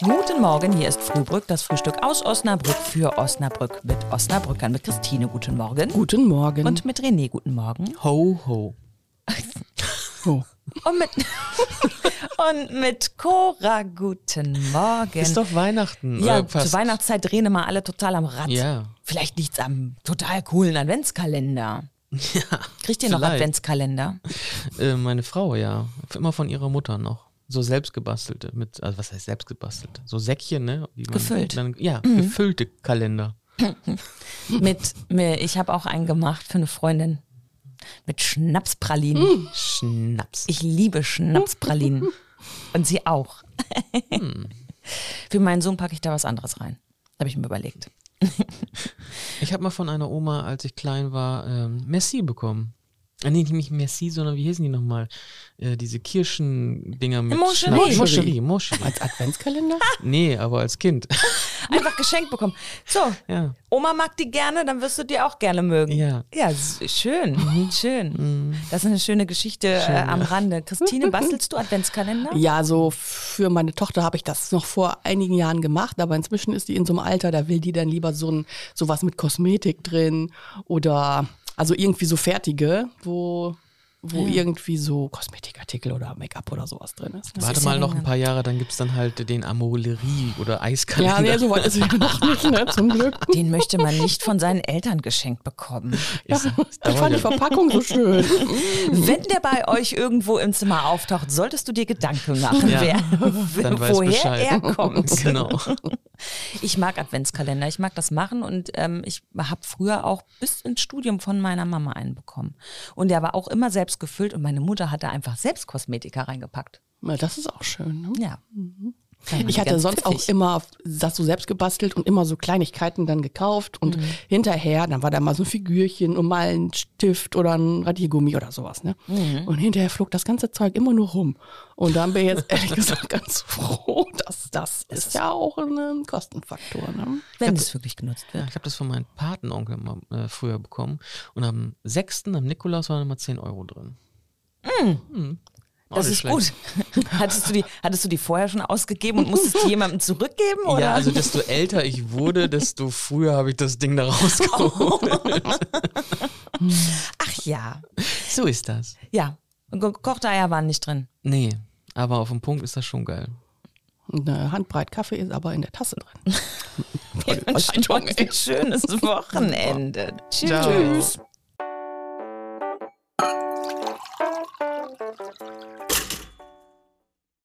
Guten Morgen, hier ist Frühbrück, das Frühstück aus Osnabrück für Osnabrück mit Osnabrückern, mit Christine, guten Morgen. Guten Morgen. Und mit René, guten Morgen. Ho, ho. oh. Und mit, und mit Cora, guten Morgen. Ist doch Weihnachten. ja, zur Weihnachtszeit drehen immer alle total am Rad. Ja. Vielleicht liegt's am total coolen Adventskalender. Ja, Kriegt ihr noch vielleicht. Adventskalender? Äh, meine Frau, ja. Immer von ihrer Mutter noch. So selbstgebastelte, mit, also was heißt selbstgebastelte? So Säckchen, ne? Gefüllt. Dann, ja, gefüllte Kalender. Mit, mir- ich habe auch einen gemacht für eine Freundin. Mit Schnapspralinen. Schnaps. Ich liebe Schnapspralinen. Und sie auch. Für meinen Sohn packe ich da was anderes rein. Habe ich mir überlegt. Ich habe mal von einer Oma, als ich klein war, ähm, Merci bekommen. Äh, nee, nicht Merci, sondern wie hießen die nochmal? Äh, diese Kirschendinger mit Moncherie. Schnaps. Moncherie. Moncherie. Als Adventskalender? Nee, aber als Kind. Einfach geschenkt bekommen. So, ja. Oma mag die gerne, dann wirst du die auch gerne mögen. Ja. Ja, schön, schön. Das ist eine schöne Geschichte äh, am Rande. Christine, bastelst du Adventskalender? Ja, so für meine Tochter habe ich das noch vor einigen Jahren gemacht, aber inzwischen ist die in so einem Alter, da will die dann lieber so ein sowas mit Kosmetik drin oder also irgendwie so fertige, wo wo irgendwie so Kosmetikartikel oder Make-up oder sowas drin ist. Ne? Warte ist mal ja noch ein paar Jahre, dann gibt es dann halt den Amorerie oder Eiskalender. Ja, nee, so weit ist sie noch nicht, ne, zum Glück. Den möchte man nicht von seinen Eltern geschenkt bekommen. Ja, ich fand die ja. Verpackung so schön. Wenn der bei euch irgendwo im Zimmer auftaucht, solltest du dir Gedanken machen, Ja, wer, woher Bescheid. er kommt. Genau. Ich mag Adventskalender, ich mag das machen und ähm, ich habe früher auch bis ins Studium von meiner Mama einen bekommen. Und der war auch immer selbst gefüllt und meine Mutter hat da einfach selbst Kosmetika reingepackt. Ja, das ist auch schön. Ne? Ja. Ich hatte sonst auch immer das so selbst gebastelt und immer so Kleinigkeiten dann gekauft und Mhm. hinterher, dann war da mal so ein Figürchen und mal ein Stift oder ein Radiergummi oder sowas, ne? Mhm. Und hinterher flog das ganze Zeug immer nur rum. Und dann bin ich jetzt ehrlich gesagt ganz froh, dass das ist ja auch ein ähm, Kostenfaktor, ne? Wenn es wirklich genutzt Ja, wird. ich habe das von meinem Patenonkel mal äh, früher bekommen. Und am 6., am Nikolaus, waren immer 10 Euro drin. Hm. Das ist schlecht. gut. hattest, du die, hattest du die vorher schon ausgegeben und musstest die jemandem zurückgeben? Oder? Ja, also desto älter ich wurde, desto früher habe ich das Ding da rausgeholt. Ach ja. So ist das. Ja, Kochteier waren nicht drin. Nee, aber auf dem Punkt ist das schon geil. Eine Handbreit Kaffee ist aber in der Tasse drin. Wir wünschen euch ein schönes Wochenende. Tschüss. Ciao. Tschüss.